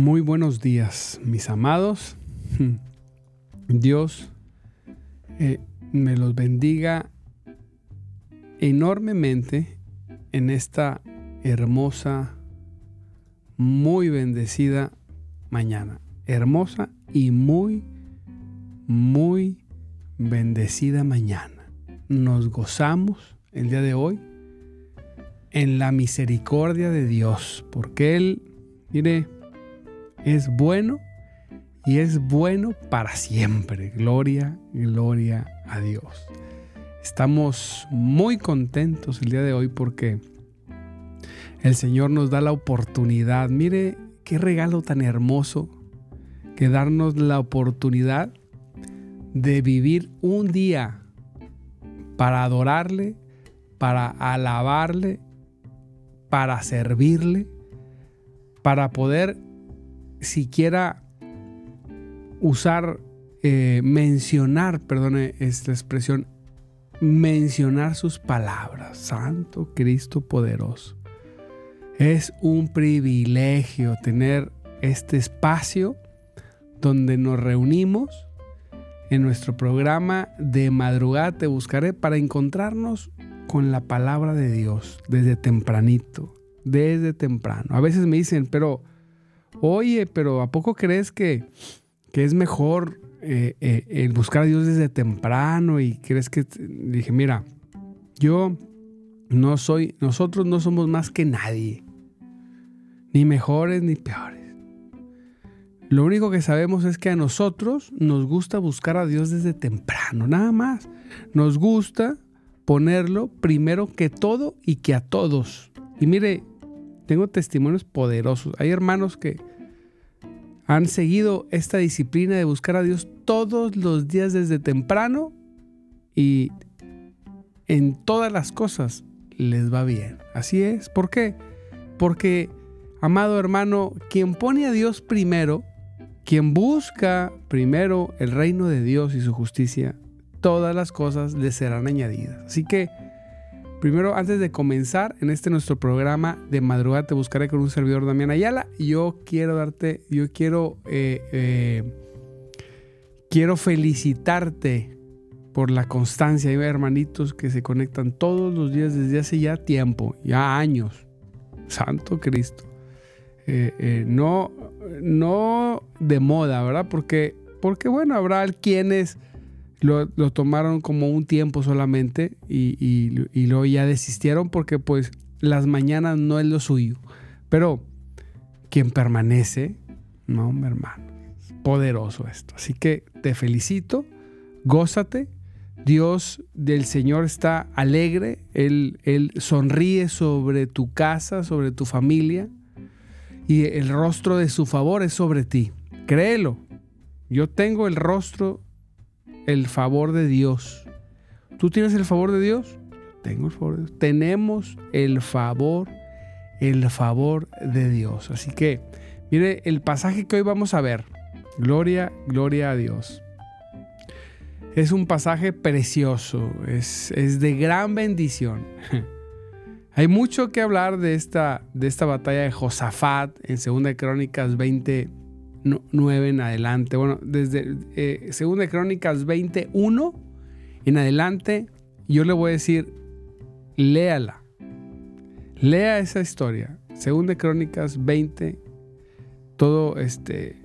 Muy buenos días, mis amados. Dios eh, me los bendiga enormemente en esta hermosa, muy bendecida mañana. Hermosa y muy, muy bendecida mañana. Nos gozamos el día de hoy en la misericordia de Dios, porque Él, mire, es bueno y es bueno para siempre. Gloria, gloria a Dios. Estamos muy contentos el día de hoy porque el Señor nos da la oportunidad. Mire qué regalo tan hermoso que darnos la oportunidad de vivir un día para adorarle, para alabarle, para servirle, para poder siquiera usar, eh, mencionar, perdone esta expresión, mencionar sus palabras. Santo Cristo poderoso. Es un privilegio tener este espacio donde nos reunimos en nuestro programa de madrugada te buscaré para encontrarnos con la palabra de Dios desde tempranito, desde temprano. A veces me dicen, pero oye, pero ¿a poco crees que, es mejor eh, eh, el buscar a Dios desde temprano? Y crees que, dije, mira, yo no soy, nosotros no somos más que nadie, ni mejores ni peores. Lo único que sabemos es que a nosotros nos gusta buscar a Dios desde temprano, nada más. Nos gusta ponerlo primero que todo y que a todos. Y mire, tengo testimonios poderosos. Hay hermanos que han seguido esta disciplina de buscar a Dios todos los días desde temprano y en todas las cosas les va bien. Así es. ¿Por qué? Porque, amado hermano, quien pone a Dios primero, quien busca primero el reino de Dios y su justicia, todas las cosas le serán añadidas. Así que, Primero, antes de comenzar en este nuestro programa de madrugada te buscaré con un servidor Damián Ayala. Yo quiero darte, yo quiero, eh, eh, quiero felicitarte por la constancia. Hay hermanitos que se conectan todos los días desde hace ya tiempo, ya años. Santo Cristo. Eh, no, no de moda, ¿verdad? Porque, porque bueno, habrá quienes lo, tomaron como un tiempo solamente y, luego ya desistieron porque pues las mañanas no es lo suyo. Pero quien permanece, no, mi hermano, poderoso esto. Así que te felicito, gózate. Dios del Señor está alegre, él, él sonríe sobre tu casa, sobre tu familia, y el rostro de su favor es sobre ti. Créelo, yo tengo el rostro, el favor de Dios. ¿Tú tienes el favor de Dios? Tengo el favor de Dios. Tenemos el favor, el favor de Dios. Así que, mire, el pasaje que hoy vamos a ver, gloria, gloria a Dios. Es un pasaje precioso, es, es de gran bendición. Hay mucho que hablar de esta, de esta batalla de Josafat en 2 Crónicas 20, 9 en adelante. Bueno, desde eh, Segunda Crónicas 21 en adelante, yo le voy a decir, léala. Lea esa historia. Segunda Crónicas 20, todo este,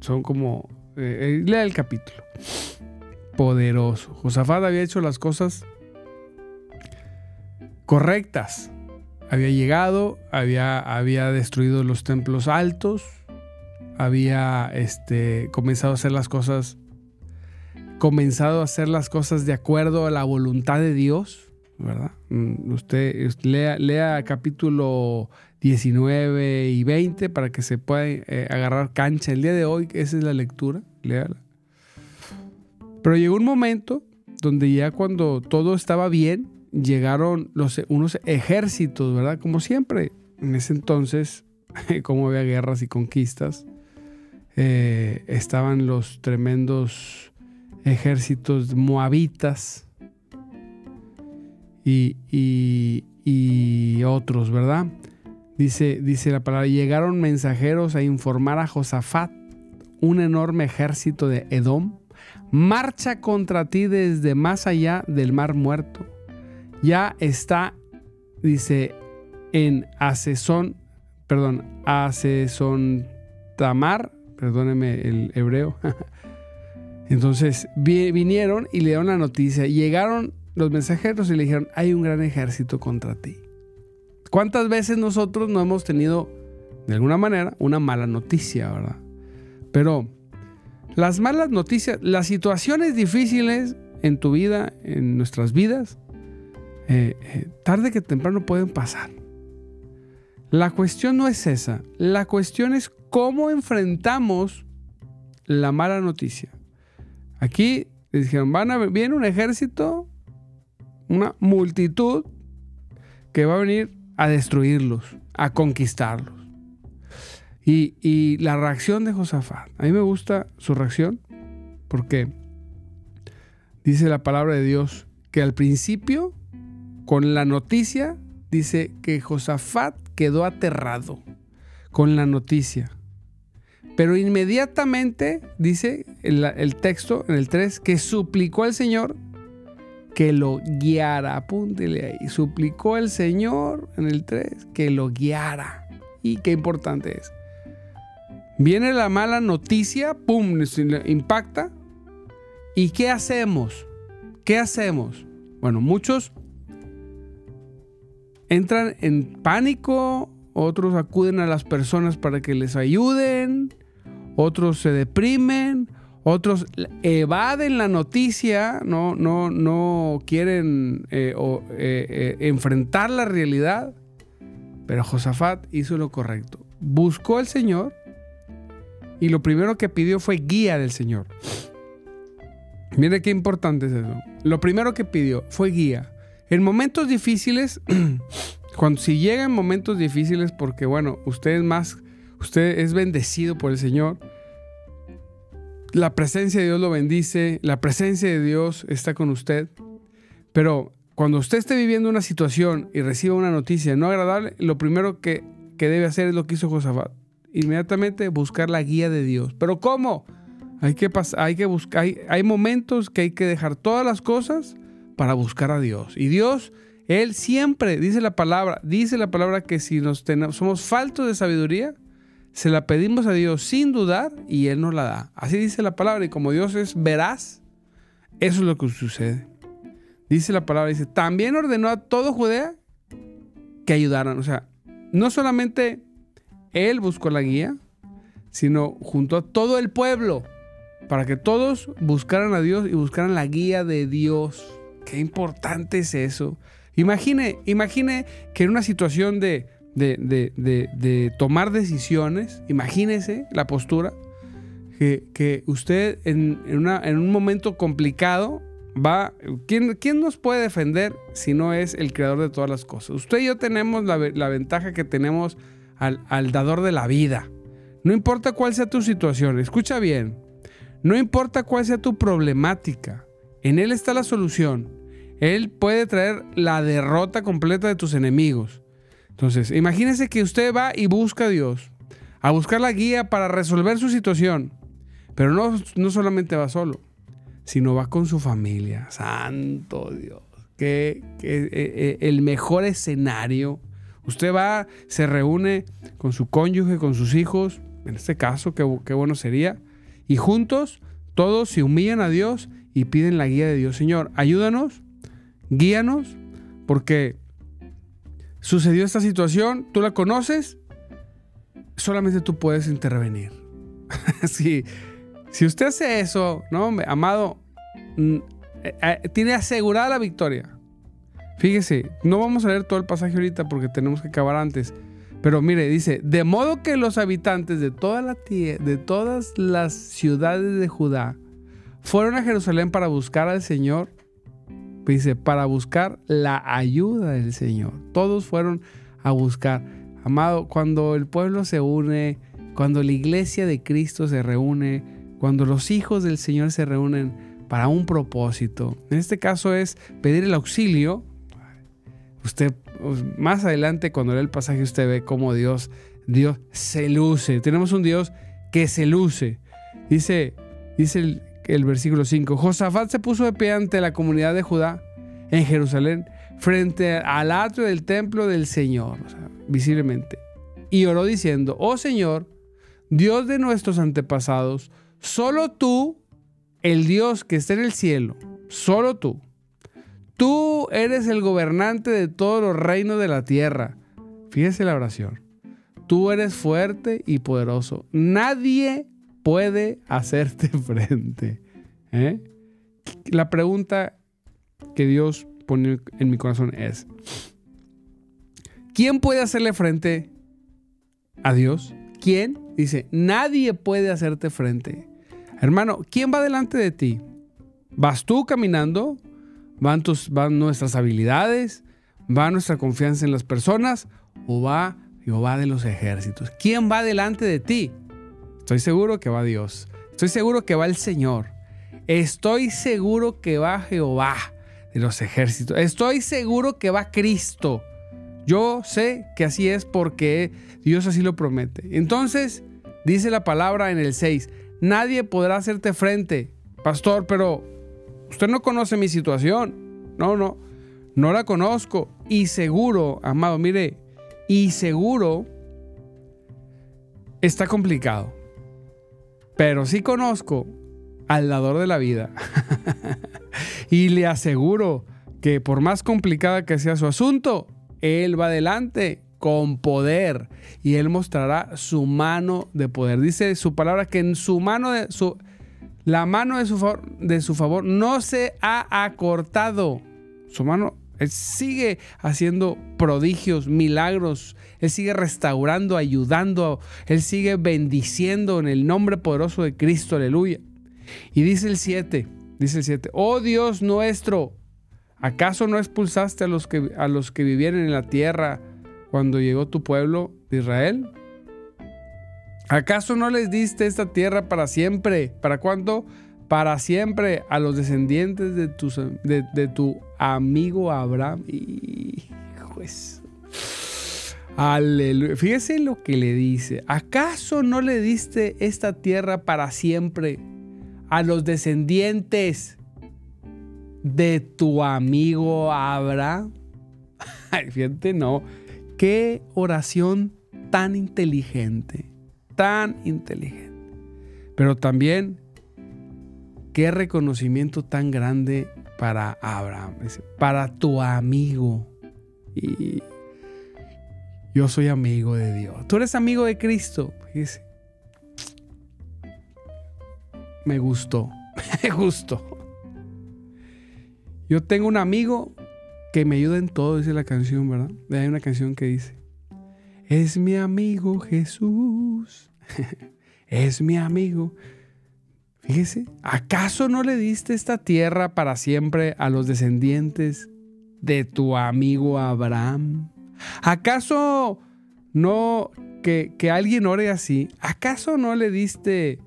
son como, eh, eh, lea el capítulo. Poderoso. Josafat había hecho las cosas correctas. Había llegado, había, había destruido los templos altos, había este, comenzado a hacer las cosas, comenzado a hacer las cosas de acuerdo a la voluntad de Dios, ¿verdad? Mm, usted, lea, lea capítulo 19 y 20 para que se pueda eh, agarrar cancha. El día de hoy, esa es la lectura, léala. Pero llegó un momento donde ya cuando todo estaba bien, llegaron unos ejércitos, ¿verdad? Como siempre, en ese entonces, como había guerras y conquistas, eh, estaban los tremendos ejércitos moabitas y, y, otros, ¿verdad? Dice, dice la palabra, llegaron mensajeros a informar a Josafat, un enorme ejército de Edom, marcha contra ti desde más allá del mar muerto. Ya está, dice, en Asesón, perdón, Asesón Tamar, perdóneme el hebreo. Entonces vinieron y le dieron la noticia. Llegaron los mensajeros y le dijeron, hay un gran ejército contra ti. ¿Cuántas veces nosotros no hemos tenido, de alguna manera, una mala noticia, verdad? Pero las malas noticias, las situaciones difíciles en tu vida, en nuestras vidas, eh, eh, tarde que temprano pueden pasar. La cuestión no es esa, la cuestión es cómo enfrentamos la mala noticia. Aquí dijeron, viene un ejército, una multitud que va a venir a destruirlos, a conquistarlos. Y, y la reacción de Josafat, a mí me gusta su reacción porque dice la palabra de Dios que al principio, con la noticia, dice que Josafat quedó aterrado con la noticia. Pero inmediatamente, dice el, texto en el 3, que suplicó al Señor que lo guiara. Apúntele ahí. Suplicó al Señor en el 3 que lo guiara. Y qué importante es. Viene la mala noticia, pum, impacta. ¿Y qué hacemos? ¿Qué hacemos? Bueno, muchos entran en pánico, otros acuden a las personas para que les ayuden, otros se deprimen, otros evaden la noticia, no, no, no quieren eh, eh, eh, enfrentar la realidad. Pero Josafat hizo lo correcto. Buscó al Señor y lo primero que pidió fue guía del Señor. Mire qué importante es eso. Lo primero que pidió fue guía. En momentos difíciles, cuando si llegan momentos difíciles, porque bueno, usted es más usted es bendecido por el Señor. La presencia de Dios lo bendice, la presencia de Dios está con usted. Pero cuando usted esté viviendo una situación y reciba una noticia no agradable, lo primero que, debe hacer es lo que hizo Josafat. Inmediatamente buscar la guía de Dios. ¿Pero cómo? Hay que, hay que hay momentos que hay que dejar todas las cosas para buscar a Dios. Y Dios él siempre, dice la palabra, dice la palabra que si nos tenemos, somos faltos de sabiduría, se la pedimos a Dios sin dudar y Él nos la da. Así dice la palabra y como Dios es veraz, eso es lo que sucede. Dice la palabra, dice, también ordenó a todo Judea que ayudaran. O sea, no solamente él buscó la guía, sino junto a todo el pueblo, para que todos buscaran a Dios y buscaran la guía de Dios. Qué importante es eso. Imagine, imagine que en una situación de, de, tomar decisiones, imagínese la postura, que, usted en, en, un momento complicado va... ¿quién, ¿quién, nos puede defender si no es el creador de todas las cosas? Usted y yo tenemos la, la ventaja que tenemos al, al dador de la vida. No importa cuál sea tu situación, escucha bien, no importa cuál sea tu problemática, en Él está la solución. Él puede traer la derrota completa de tus enemigos. Entonces, imagínese que usted va y busca a Dios, a buscar la guía para resolver su situación. Pero no, no solamente va solo, sino va con su familia. Santo Dios. Que, eh, el mejor escenario. Usted va, se reúne con su cónyuge, con sus hijos, en este caso, qué, qué bueno sería. Y juntos, todos se humillan a Dios y piden la guía de Dios. Señor, ayúdanos, guíanos, porque sucedió esta situación, tú la conoces, solamente tú puedes intervenir. sí, si usted hace eso, no, amado, mm, eh, eh, tiene asegurada la victoria. Fíjese, no vamos a leer todo el pasaje ahorita porque tenemos que acabar antes. Pero mire, dice, de modo que los habitantes de, toda la de todas las ciudades de Judá fueron a Jerusalén para buscar al Señor. Dice, para buscar la ayuda del Señor. Todos fueron a buscar. Amado, cuando el pueblo se une, cuando la iglesia de Cristo se reúne, cuando los hijos del Señor se reúnen para un propósito. En este caso es pedir el auxilio. Usted pues, más adelante cuando lee el pasaje usted ve cómo Dios Dios se luce. Tenemos un Dios que se luce. Dice dice el, el versículo 5, Josafat se puso de pie ante la comunidad de Judá en Jerusalén frente al atrio del templo del Señor, visiblemente, y oró diciendo, "Oh Señor, Dios de nuestros antepasados, Solo tú, el Dios que está en el cielo, solo tú. Tú eres el gobernante de todos los reinos de la tierra. Fíjese la oración. Tú eres fuerte y poderoso. Nadie puede hacerte frente. ¿eh? La pregunta que Dios pone en mi corazón es, ¿quién puede hacerle frente a Dios? ¿Quién? Dice, nadie puede hacerte frente. Hermano, ¿quién va delante de ti? ¿Vas tú caminando? ¿Van, tus, van nuestras habilidades? ¿Va nuestra confianza en las personas? ¿O va Jehová de los ejércitos? ¿Quién va delante de ti? Estoy seguro que va Dios. Estoy seguro que va el Señor. Estoy seguro que va Jehová de los ejércitos. Estoy seguro que va Cristo. Yo sé que así es porque Dios así lo promete. Entonces, dice la palabra en el 6, Nadie podrá hacerte frente, pastor, pero usted no conoce mi situación. No, no, no la conozco. Y seguro, amado, mire, y seguro está complicado. Pero sí conozco al dador de la vida. y le aseguro que por más complicada que sea su asunto, Él va adelante con poder y él mostrará su mano de poder. Dice su palabra que en su mano de su la mano de su de su favor no se ha acortado. Su mano él sigue haciendo prodigios, milagros. Él sigue restaurando, ayudando. Él sigue bendiciendo en el nombre poderoso de Cristo. Aleluya. Y dice el 7, dice el 7, oh Dios nuestro, ¿acaso no expulsaste a los que, a los que vivieran en la tierra cuando llegó tu pueblo de Israel? ¿Acaso no les diste esta tierra para siempre? ¿Para cuánto? Para siempre a los descendientes de tu, de, tu amigo Abraham. Pues, aleluya. Fíjese lo que le dice. ¿Acaso no le diste esta tierra para siempre a los descendientes de tu amigo Abraham? Fíjate, no. Qué oración tan inteligente, tan inteligente. Pero también qué reconocimiento tan grande para Abraham, para tu amigo. Y Yo soy amigo de Dios. Tú eres amigo de Cristo. Fíjese. Me gustó. Me gustó. Yo tengo un amigo que me ayuda en todo, dice la canción, ¿verdad? Hay una canción que dice, es mi amigo Jesús, es mi amigo. Fíjese, ¿acaso no le diste esta tierra para siempre a los descendientes de tu amigo Abraham? ¿Acaso no que, alguien ore así? ¿Acaso no le diste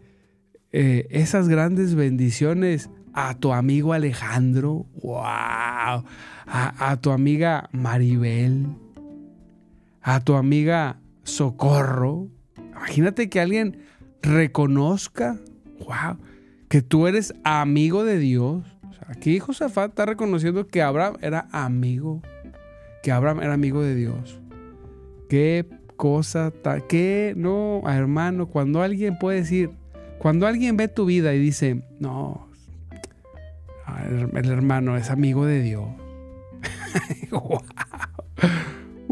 eh, esas grandes bendiciones a tu amigo Alejandro? ¡Wow! A, a tu amiga Maribel. A tu amiga Socorro. Imagínate que alguien reconozca, wow, que tú eres amigo de Dios. aquí Josafat está reconociendo que Abraham era amigo que Abraham era amigo de Dios. Qué cosa, qué no, hermano, cuando alguien puede decir, cuando alguien ve tu vida y dice, no, el hermano es amigo de Dios.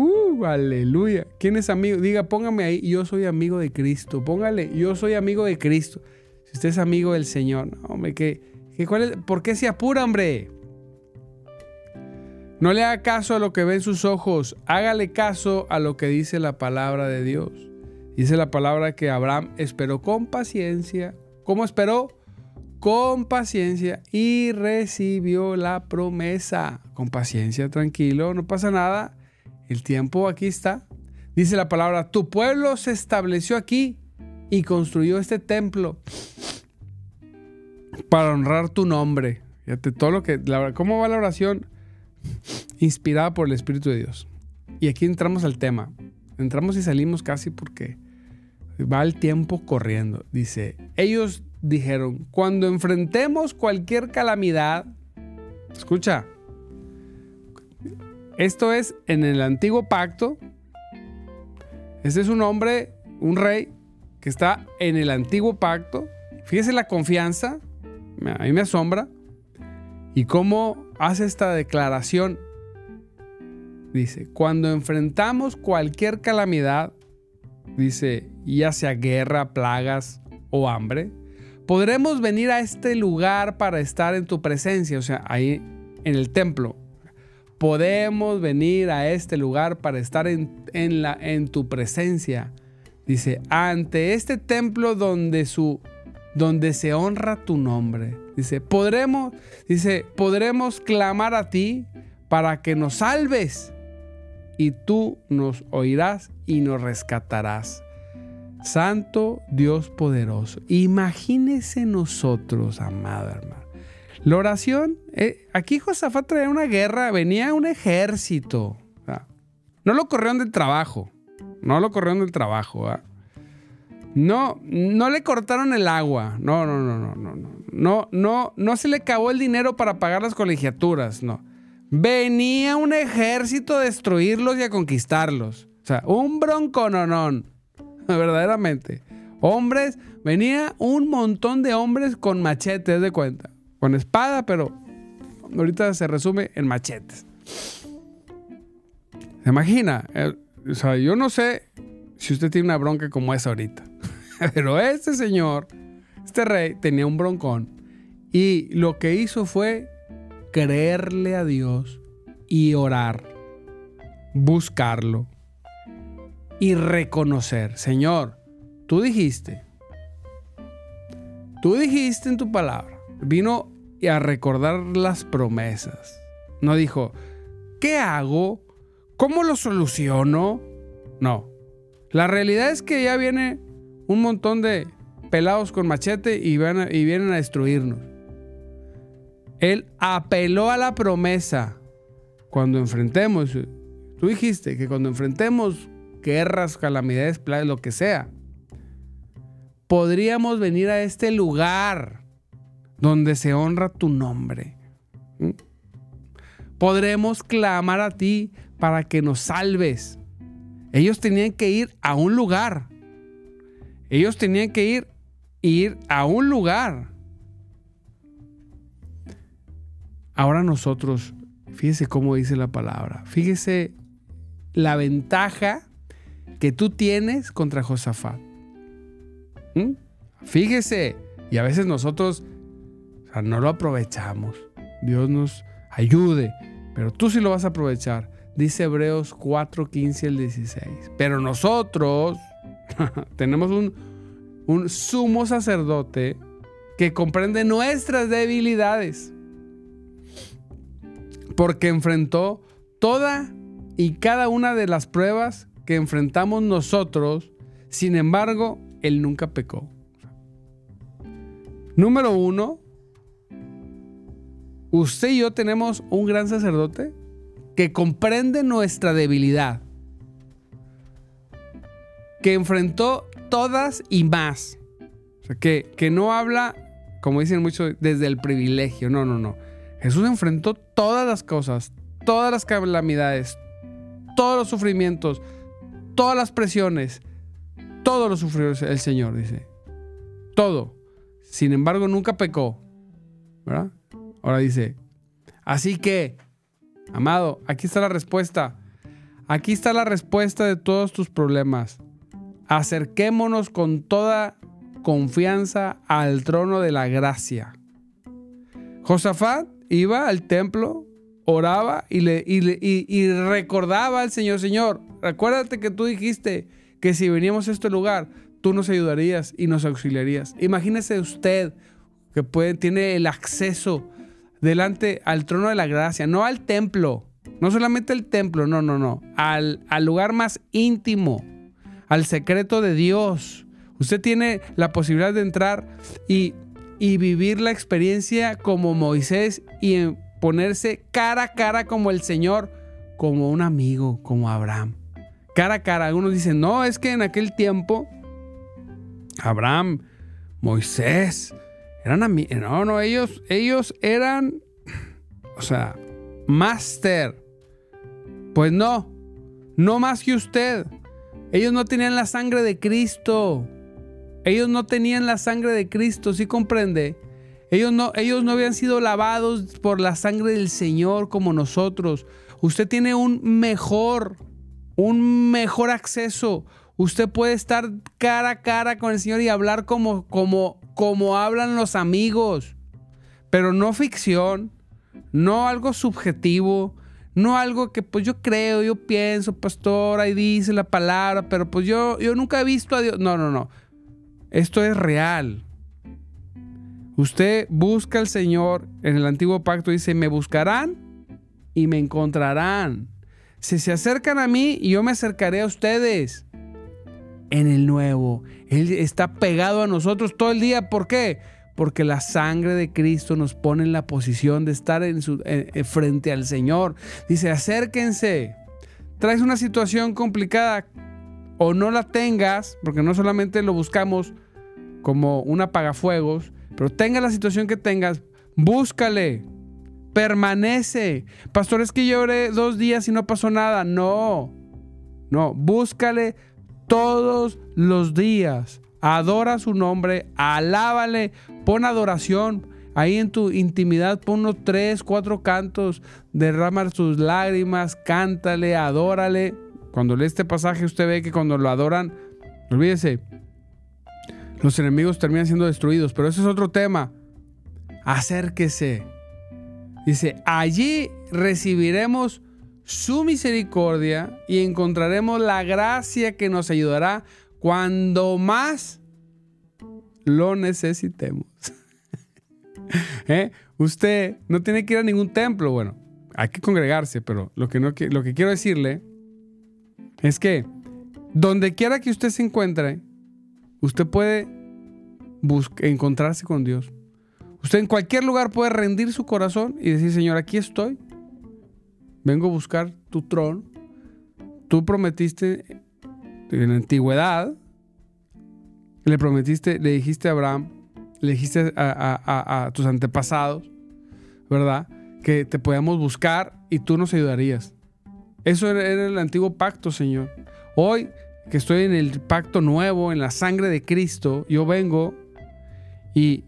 Uh, aleluya. ¿Quién es amigo? Diga, póngame ahí, yo soy amigo de Cristo. Póngale, yo soy amigo de Cristo. Si usted es amigo del Señor, no, hombre, ¿qué, qué, cuál es? ¿por qué se apura, hombre? No le haga caso a lo que ven sus ojos, hágale caso a lo que dice la palabra de Dios. Dice la palabra que Abraham esperó con paciencia. ¿Cómo esperó? Con paciencia y recibió la promesa. Con paciencia, tranquilo, no pasa nada. El tiempo aquí está. Dice la palabra, tu pueblo se estableció aquí y construyó este templo para honrar tu nombre. Fíjate todo lo que, ¿cómo va la oración? inspirada por el Espíritu de Dios. Y aquí entramos al tema. Entramos y salimos casi porque va el tiempo corriendo. Dice, ellos dijeron, cuando enfrentemos cualquier calamidad, escucha, esto es en el antiguo pacto. Este es un hombre, un rey, que está en el antiguo pacto. Fíjese la confianza, a mí me asombra. Y cómo hace esta declaración. Dice, cuando enfrentamos cualquier calamidad, dice, ya sea guerra, plagas o hambre, podremos venir a este lugar para estar en tu presencia, o sea, ahí en el templo. Podemos venir a este lugar para estar en, la, en tu presencia. Dice, ante este templo donde, su, donde se honra tu nombre. Dice, podremos, dice, podremos clamar a ti para que nos salves y tú nos oirás y nos rescatarás. Santo Dios poderoso. Imagínese nosotros, amado hermano. La oración, eh, aquí Josafat traía una guerra, venía un ejército. no lo corrieron del trabajo. No lo corrieron del trabajo. No, no le cortaron el agua. No, no, no, no, no, no. No, no, no se le acabó el dinero para pagar las colegiaturas. No. Venía un ejército a destruirlos y a conquistarlos. O sea, un broncononón. Verdaderamente. Hombres, venía un montón de hombres con machetes de cuenta. Con espada, pero ahorita se resume en machetes. ¿Se imagina? Eh, o sea, yo no sé si usted tiene una bronca como esa ahorita. Pero este señor, este rey, tenía un broncón. Y lo que hizo fue creerle a Dios y orar, buscarlo y reconocer, Señor, tú dijiste, tú dijiste en tu palabra, vino a recordar las promesas. No dijo, ¿qué hago? ¿Cómo lo soluciono? No. La realidad es que ya viene un montón de pelados con machete y, y vienen a destruirnos. Él apeló a la promesa. Cuando enfrentemos, tú dijiste que cuando enfrentemos guerras, calamidades, plagas, lo que sea, podríamos venir a este lugar donde se honra tu nombre. ¿Mm? Podremos clamar a ti para que nos salves. Ellos tenían que ir a un lugar. Ellos tenían que ir, ir a un lugar Ahora nosotros, fíjese cómo dice la palabra, fíjese la ventaja que tú tienes contra Josafat. ¿Mm? Fíjese, y a veces nosotros no lo aprovechamos. Dios nos ayude, pero tú sí lo vas a aprovechar. Dice Hebreos 4, 15 al 16. Pero nosotros tenemos un, un sumo sacerdote que comprende nuestras debilidades. Porque enfrentó toda y cada una de las pruebas que enfrentamos nosotros. Sin embargo, Él nunca pecó. Número uno, usted y yo tenemos un gran sacerdote que comprende nuestra debilidad, que enfrentó todas y más. O sea, que, que no habla, como dicen muchos, desde el privilegio. No, no, no. Jesús enfrentó todas las cosas, todas las calamidades, todos los sufrimientos, todas las presiones. Todo lo sufrió el Señor, dice. Todo. Sin embargo, nunca pecó. ¿Verdad? Ahora dice, así que Amado, aquí está la respuesta. Aquí está la respuesta de todos tus problemas. Acerquémonos con toda confianza al trono de la gracia. Josafat iba al templo, oraba y, le, y, recordaba al Señor, Señor, recuérdate que tú dijiste que si veníamos a este lugar, tú nos ayudarías y nos auxiliarías. Imagínese usted que puede, tiene el acceso delante al trono de la gracia, no al templo, no solamente el templo, no, no, no, al, al lugar más íntimo, al secreto de Dios. Usted tiene la posibilidad de entrar y, y vivir la experiencia como Moisés y ponerse cara a cara como el Señor, como un amigo, como Abraham. Cara a cara. Algunos dicen, no, es que en aquel tiempo, Abraham, Moisés, eran amigos. No, no, ellos, ellos eran, o sea, máster. Pues no, no más que usted. Ellos no tenían la sangre de Cristo. Ellos no tenían la sangre de Cristo, ¿sí comprende? Ellos no, ellos no habían sido lavados por la sangre del Señor como nosotros. Usted tiene un mejor, un mejor acceso. Usted puede estar cara a cara con el Señor y hablar como, como como hablan los amigos, pero no ficción, no algo subjetivo, no algo que pues yo creo, yo pienso, pastor, ahí dice la palabra, pero pues yo, yo nunca he visto a Dios. No, no, no. Esto es real. Usted busca al Señor en el antiguo pacto, dice, me buscarán y me encontrarán. Si se acercan a mí, yo me acercaré a ustedes en el nuevo. Él está pegado a nosotros todo el día. ¿Por qué? Porque la sangre de Cristo nos pone en la posición de estar en su, frente al Señor. Dice, acérquense. Traes una situación complicada o no la tengas, porque no solamente lo buscamos como un apagafuegos, pero tenga la situación que tengas, búscale, permanece. Pastor, es que lloré dos días y no pasó nada. No, no, búscale todos los días. Adora su nombre, alábale, pon adoración. Ahí en tu intimidad pon unos tres, cuatro cantos, derrama sus lágrimas, cántale, adórale. Cuando lee este pasaje usted ve que cuando lo adoran, olvídese, los enemigos terminan siendo destruidos, pero ese es otro tema. Acérquese. Dice, allí recibiremos su misericordia y encontraremos la gracia que nos ayudará cuando más lo necesitemos. ¿Eh? Usted no tiene que ir a ningún templo, bueno, hay que congregarse, pero lo que, no, lo que quiero decirle es que donde quiera que usted se encuentre, usted puede encontrarse con Dios. Usted en cualquier lugar puede rendir su corazón y decir, Señor, aquí estoy vengo a buscar tu trono. Tú prometiste en la antigüedad, le prometiste, le dijiste a Abraham, le dijiste a, tus antepasados, ¿verdad? Que te podíamos buscar y tú nos ayudarías. Eso era el antiguo pacto, Señor. Hoy que estoy en el pacto nuevo, en la sangre de Cristo, yo vengo y,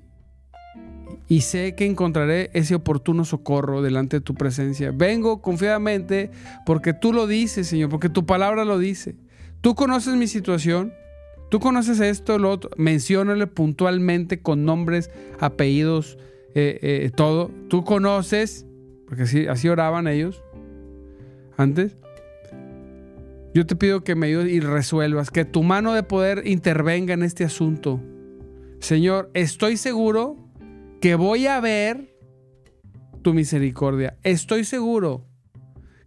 y sé que encontraré ese oportuno socorro delante de tu presencia. Vengo confiadamente porque tú lo dices, Señor, porque tu palabra lo dice. tú conoces mi situación, tú conoces esto, lo otro, menciónale puntualmente con nombres, apellidos, eh, eh, todo. Tú conoces, porque así, así oraban ellos antes. Yo te pido que me ayudes y resuelvas, que tu mano de poder intervenga en este asunto. Señor, estoy seguro que voy a ver tu misericordia. Estoy seguro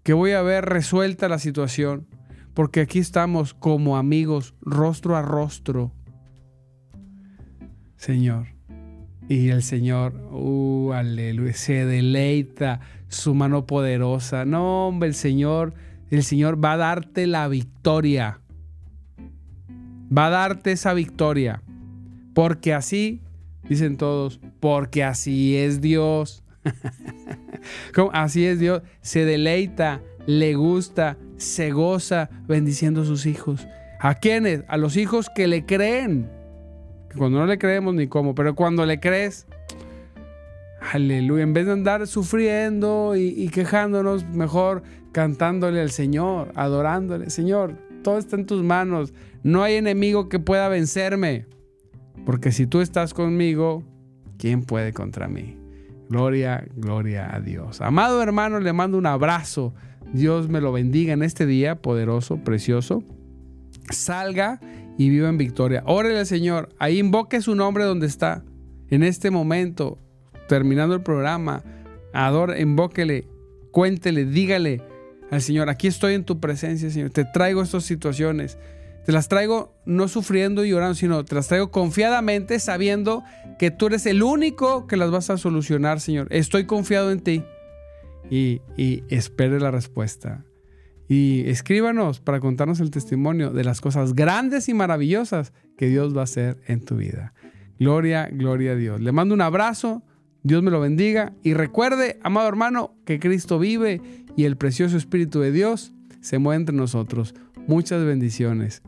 que voy a ver resuelta la situación, porque aquí estamos como amigos, rostro a rostro. Señor. Y el Señor, uh, aleluya, se deleita su mano poderosa. No, hombre, el Señor, el Señor va a darte la victoria. Va a darte esa victoria. Porque así, dicen todos, porque así es Dios. Así es Dios, se deleita, le gusta, se goza bendiciendo a sus hijos. ¿A quiénes? A los hijos que le creen. Cuando no le creemos ni cómo, pero cuando le crees, aleluya. En vez de andar sufriendo y, y quejándonos, mejor cantándole al Señor, adorándole. Señor, todo está en tus manos. No hay enemigo que pueda vencerme. Porque si tú estás conmigo, ¿quién puede contra mí? Gloria, gloria a Dios. Amado hermano, le mando un abrazo. Dios me lo bendiga en este día poderoso, precioso. Salga y viva en victoria. Órele al Señor. Ahí invoque su nombre donde está. En este momento, terminando el programa, adore, invóquele, cuéntele, dígale al Señor, aquí estoy en tu presencia, Señor. Te traigo estas situaciones. Te las traigo no sufriendo y llorando, sino te las traigo confiadamente sabiendo que tú eres el único que las vas a solucionar, Señor. Estoy confiado en ti. Y, y espere la respuesta. Y escríbanos para contarnos el testimonio de las cosas grandes y maravillosas que Dios va a hacer en tu vida. Gloria, gloria a Dios. Le mando un abrazo. Dios me lo bendiga. Y recuerde, amado hermano, que Cristo vive y el precioso Espíritu de Dios se mueve entre nosotros. Muchas bendiciones.